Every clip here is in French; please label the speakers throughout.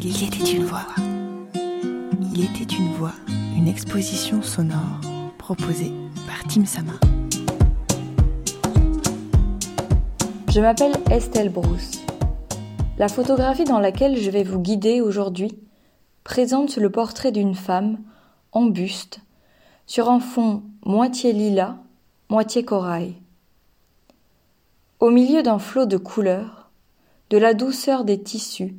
Speaker 1: Il était une voix. Il était une voix, une exposition sonore proposée par Tim Sama.
Speaker 2: Je m'appelle Estelle Brousse. La photographie dans laquelle je vais vous guider aujourd'hui présente le portrait d'une femme en buste sur un fond moitié lilas, moitié corail. Au milieu d'un flot de couleurs, de la douceur des tissus,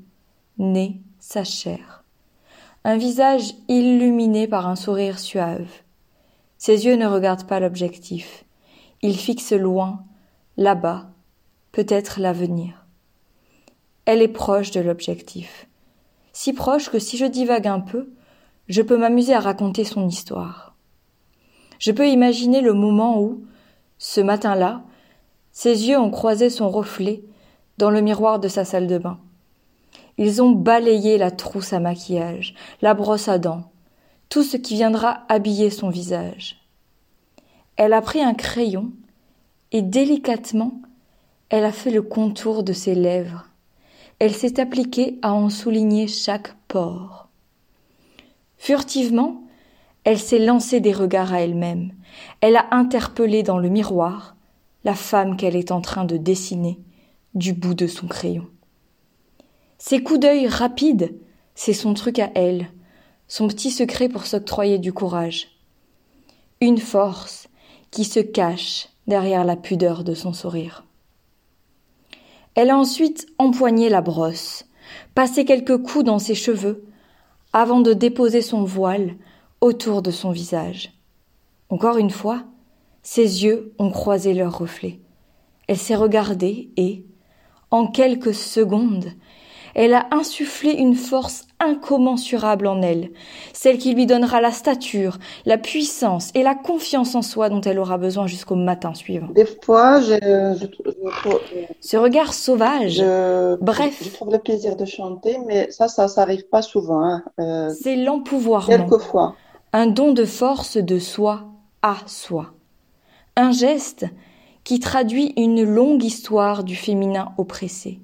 Speaker 2: naît sa chair. Un visage illuminé par un sourire suave. Ses yeux ne regardent pas l'objectif. Ils fixent loin, là-bas, peut-être l'avenir. Elle est proche de l'objectif. Si proche que si je divague un peu, je peux m'amuser à raconter son histoire. Je peux imaginer le moment où, ce matin-là, ses yeux ont croisé son reflet dans le miroir de sa salle de bain. Ils ont balayé la trousse à maquillage, la brosse à dents, tout ce qui viendra habiller son visage. Elle a pris un crayon et délicatement, elle a fait le contour de ses lèvres. Elle s'est appliquée à en souligner chaque pore. Furtivement, elle s'est lancée des regards à elle-même. Elle a interpellé dans le miroir la femme qu'elle est en train de dessiner du bout de son crayon. Ses coups d'œil rapides, c'est son truc à elle, son petit secret pour s'octroyer du courage. Une force qui se cache derrière la pudeur de son sourire. Elle a ensuite empoigné la brosse, passé quelques coups dans ses cheveux, avant de déposer son voile autour de son visage. Encore une fois, ses yeux ont croisé leur reflet. Elle s'est regardée et, en quelques secondes, elle a insufflé une force incommensurable en elle, celle qui lui donnera la stature, la puissance et la confiance en soi dont elle aura besoin jusqu'au matin suivant.
Speaker 3: Des fois, je, je,
Speaker 2: Ce regard sauvage, bref,
Speaker 3: je trouve le plaisir de chanter, mais ça, ça, ça arrive pas souvent. Hein. Euh,
Speaker 2: c'est l'empouvoirment,
Speaker 3: quelquefois.
Speaker 2: un don de force de soi à soi. Un geste qui traduit une longue histoire du féminin oppressé.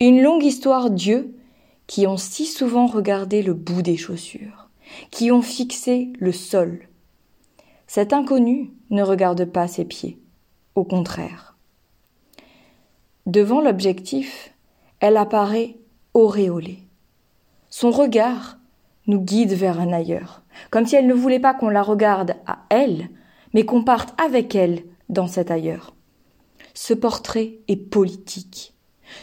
Speaker 2: Une longue histoire d'yeux qui ont si souvent regardé le bout des chaussures, qui ont fixé le sol. Cet inconnu ne regarde pas ses pieds, au contraire. Devant l'objectif, elle apparaît auréolée. Son regard nous guide vers un ailleurs, comme si elle ne voulait pas qu'on la regarde à elle, mais qu'on parte avec elle dans cet ailleurs. Ce portrait est politique.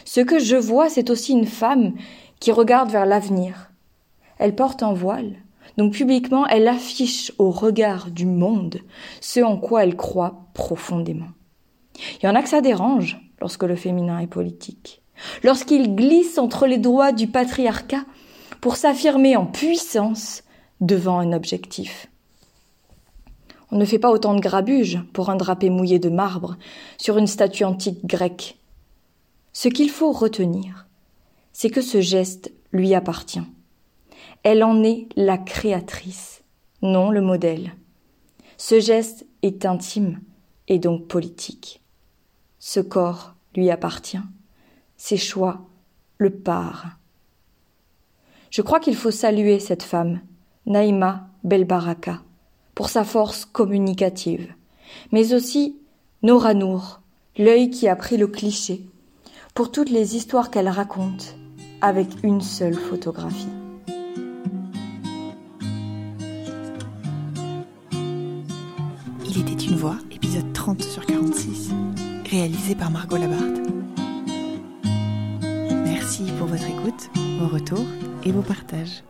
Speaker 2: Ce que je vois, c'est aussi une femme qui regarde vers l'avenir. Elle porte un voile, donc publiquement elle affiche au regard du monde ce en quoi elle croit profondément. Il y en a que ça dérange lorsque le féminin est politique, lorsqu'il glisse entre les doigts du patriarcat pour s'affirmer en puissance devant un objectif. On ne fait pas autant de grabuge pour un drapé mouillé de marbre sur une statue antique grecque. Ce qu'il faut retenir, c'est que ce geste lui appartient. Elle en est la créatrice, non le modèle. Ce geste est intime et donc politique. Ce corps lui appartient. Ses choix le parent. Je crois qu'il faut saluer cette femme, Naïma Belbaraka, pour sa force communicative, mais aussi Nora Nour, l'œil qui a pris le cliché, pour toutes les histoires qu'elle raconte avec une seule photographie.
Speaker 1: Il était une voix, épisode 30 sur 46, réalisé par Margot Labarthe. Merci pour votre écoute, vos retours et vos partages.